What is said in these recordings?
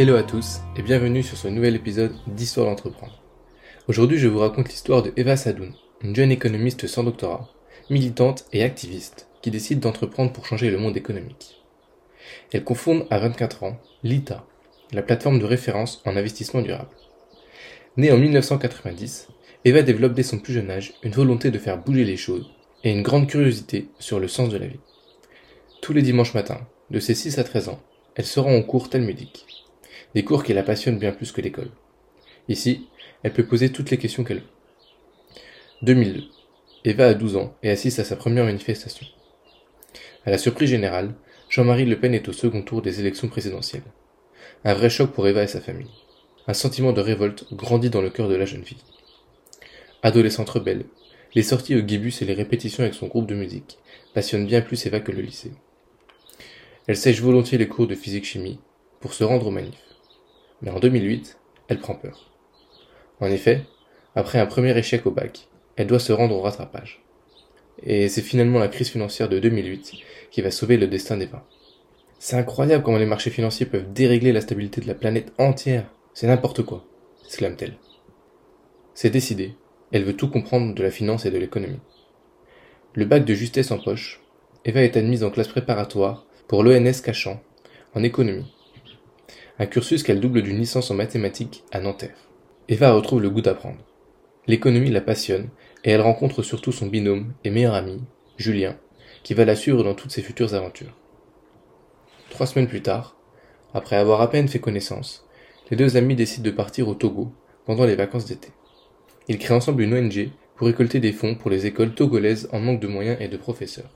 Hello à tous et bienvenue sur ce nouvel épisode d'Histoire d'entreprendre. Aujourd'hui, je vous raconte l'histoire de Eva Sadoun, une jeune économiste sans doctorat, militante et activiste qui décide d'entreprendre pour changer le monde économique. Elle confonde à 24 ans l'ITA, la plateforme de référence en investissement durable. Née en 1990, Eva développe dès son plus jeune âge une volonté de faire bouger les choses et une grande curiosité sur le sens de la vie. Tous les dimanches matins, de ses 6 à 13 ans, elle se rend au cours talmudiques, des cours qui la passionnent bien plus que l'école. Ici, elle peut poser toutes les questions qu'elle veut. 2002. Eva a 12 ans et assiste à sa première manifestation. À la surprise générale, Jean-Marie Le Pen est au second tour des élections présidentielles. Un vrai choc pour Eva et sa famille. Un sentiment de révolte grandit dans le cœur de la jeune fille. Adolescente rebelle, les sorties au guibus et les répétitions avec son groupe de musique passionnent bien plus Eva que le lycée. Elle sèche volontiers les cours de physique-chimie pour se rendre au manif. Mais en 2008, elle prend peur. En effet, après un premier échec au bac, elle doit se rendre au rattrapage. Et c'est finalement la crise financière de 2008 qui va sauver le destin d'Eva. C'est incroyable comment les marchés financiers peuvent dérégler la stabilité de la planète entière. C'est n'importe quoi, exclame-t-elle. C'est décidé, elle veut tout comprendre de la finance et de l'économie. Le bac de justesse en poche, Eva est admise en classe préparatoire pour l'ENS Cachan, en économie. Un cursus qu'elle double d'une licence en mathématiques à Nanterre. Eva retrouve le goût d'apprendre. L'économie la passionne et elle rencontre surtout son binôme et meilleur ami, Julien, qui va la suivre dans toutes ses futures aventures. Trois semaines plus tard, après avoir à peine fait connaissance, les deux amis décident de partir au Togo pendant les vacances d'été. Ils créent ensemble une ONG pour récolter des fonds pour les écoles togolaises en manque de moyens et de professeurs.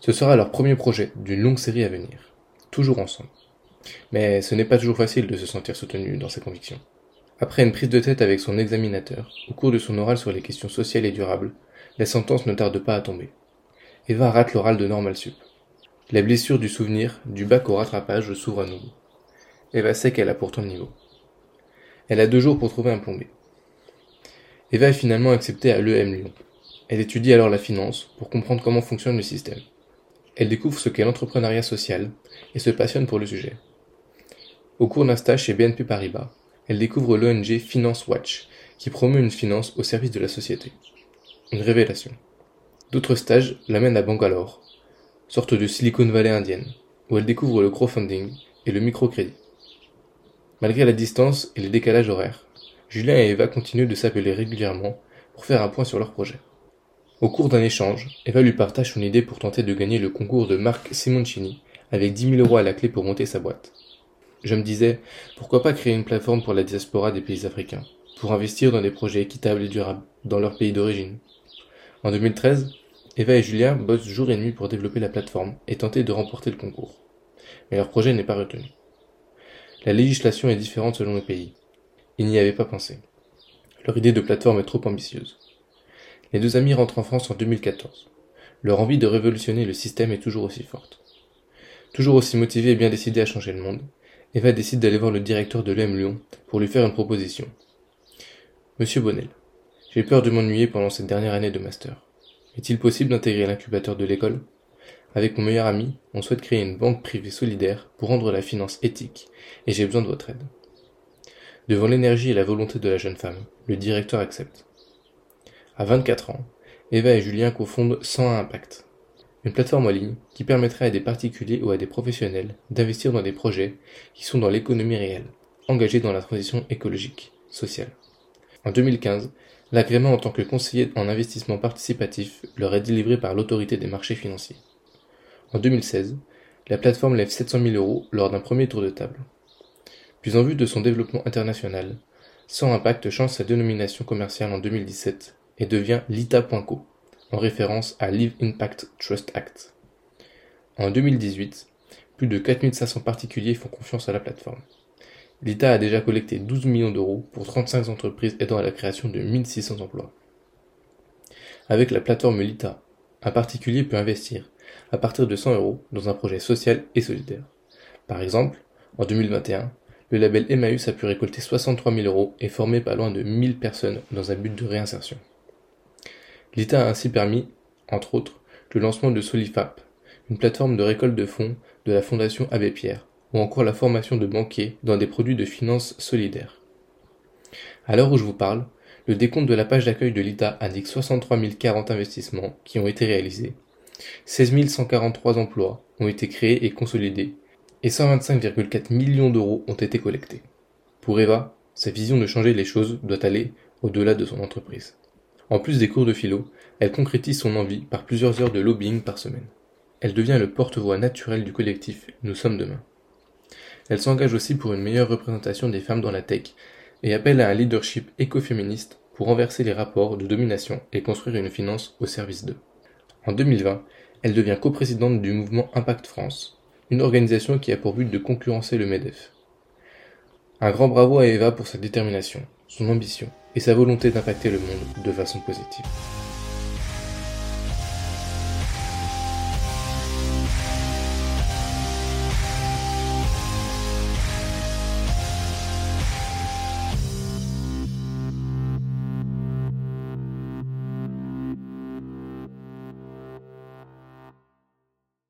Ce sera leur premier projet d'une longue série à venir, toujours ensemble. Mais ce n'est pas toujours facile de se sentir soutenu dans ses convictions. Après une prise de tête avec son examinateur, au cours de son oral sur les questions sociales et durables, la sentence ne tarde pas à tomber. Eva rate l'oral de Normal Sup. La blessure du souvenir, du bac au rattrapage s'ouvre à nouveau. Eva sait qu'elle a pourtant le niveau. Elle a deux jours pour trouver un plombier. Eva est finalement acceptée à l'EM Lyon. Elle étudie alors la finance pour comprendre comment fonctionne le système. Elle découvre ce qu'est l'entrepreneuriat social et se passionne pour le sujet. Au cours d'un stage chez BNP Paribas, elle découvre l'ONG Finance Watch, qui promeut une finance au service de la société. Une révélation. D'autres stages l'amènent à Bangalore, sorte de Silicon Valley indienne, où elle découvre le crowdfunding et le microcrédit. Malgré la distance et les décalages horaires, Julien et Eva continuent de s'appeler régulièrement pour faire un point sur leur projet. Au cours d'un échange, Eva lui partage son idée pour tenter de gagner le concours de Marc Simoncini avec 10 000 euros à la clé pour monter sa boîte. Je me disais, pourquoi pas créer une plateforme pour la diaspora des pays africains, pour investir dans des projets équitables et durables dans leur pays d'origine. En 2013, Eva et Julien bossent jour et nuit pour développer la plateforme et tenter de remporter le concours. Mais leur projet n'est pas retenu. La législation est différente selon les pays. Ils n'y avaient pas pensé. Leur idée de plateforme est trop ambitieuse. Les deux amis rentrent en France en 2014. Leur envie de révolutionner le système est toujours aussi forte. Toujours aussi motivée et bien décidée à changer le monde, Eva décide d'aller voir le directeur de l'EM Lyon pour lui faire une proposition. Monsieur Bonnel, j'ai peur de m'ennuyer pendant cette dernière année de master. Est-il possible d'intégrer l'incubateur de l'école? Avec mon meilleur ami, on souhaite créer une banque privée solidaire pour rendre la finance éthique, et j'ai besoin de votre aide. Devant l'énergie et la volonté de la jeune femme, le directeur accepte. À 24 ans, Eva et Julien cofondent 101 Impact, une plateforme en ligne qui permettrait à des particuliers ou à des professionnels d'investir dans des projets qui sont dans l'économie réelle, engagés dans la transition écologique, sociale. En 2015, l'agrément en tant que conseiller en investissement participatif leur est délivré par l'autorité des marchés financiers. En 2016, la plateforme lève 700 000 euros lors d'un premier tour de table. Puis en vue de son développement international, Sans Impact change sa dénomination commerciale en 2017 et devient Lita.co, en référence à Live Impact Trust Act. En 2018, plus de 4500 particuliers font confiance à la plateforme. L'ITA a déjà collecté 12 millions d'euros pour 35 entreprises aidant à la création de 1600 emplois. Avec la plateforme Lita, un particulier peut investir à partir de 100 euros dans un projet social et solidaire. Par exemple, en 2021, le label Emmaüs a pu récolter 63 000 euros et former pas loin de 1000 personnes dans un but de réinsertion. L'État a ainsi permis, entre autres, le lancement de Solifap, une plateforme de récolte de fonds de la Fondation Abbé Pierre, ou encore la formation de banquiers dans des produits de finances solidaires. À l'heure où je vous parle, le décompte de la page d'accueil de l'ITA indique 63 040 investissements qui ont été réalisés, 16 143 emplois ont été créés et consolidés, et 125,4 millions d'euros ont été collectés. Pour Eva, sa vision de changer les choses doit aller au-delà de son entreprise. En plus des cours de philo, elle concrétise son envie par plusieurs heures de lobbying par semaine. Elle devient le porte-voix naturel du collectif Nous sommes demain. Elle s'engage aussi pour une meilleure représentation des femmes dans la tech et appelle à un leadership écoféministe pour renverser les rapports de domination et construire une finance au service d'eux. En 2020, elle devient coprésidente du mouvement Impact France, une organisation qui a pour but de concurrencer le MEDEF. Un grand bravo à Eva pour sa détermination, son ambition et sa volonté d'impacter le monde de façon positive.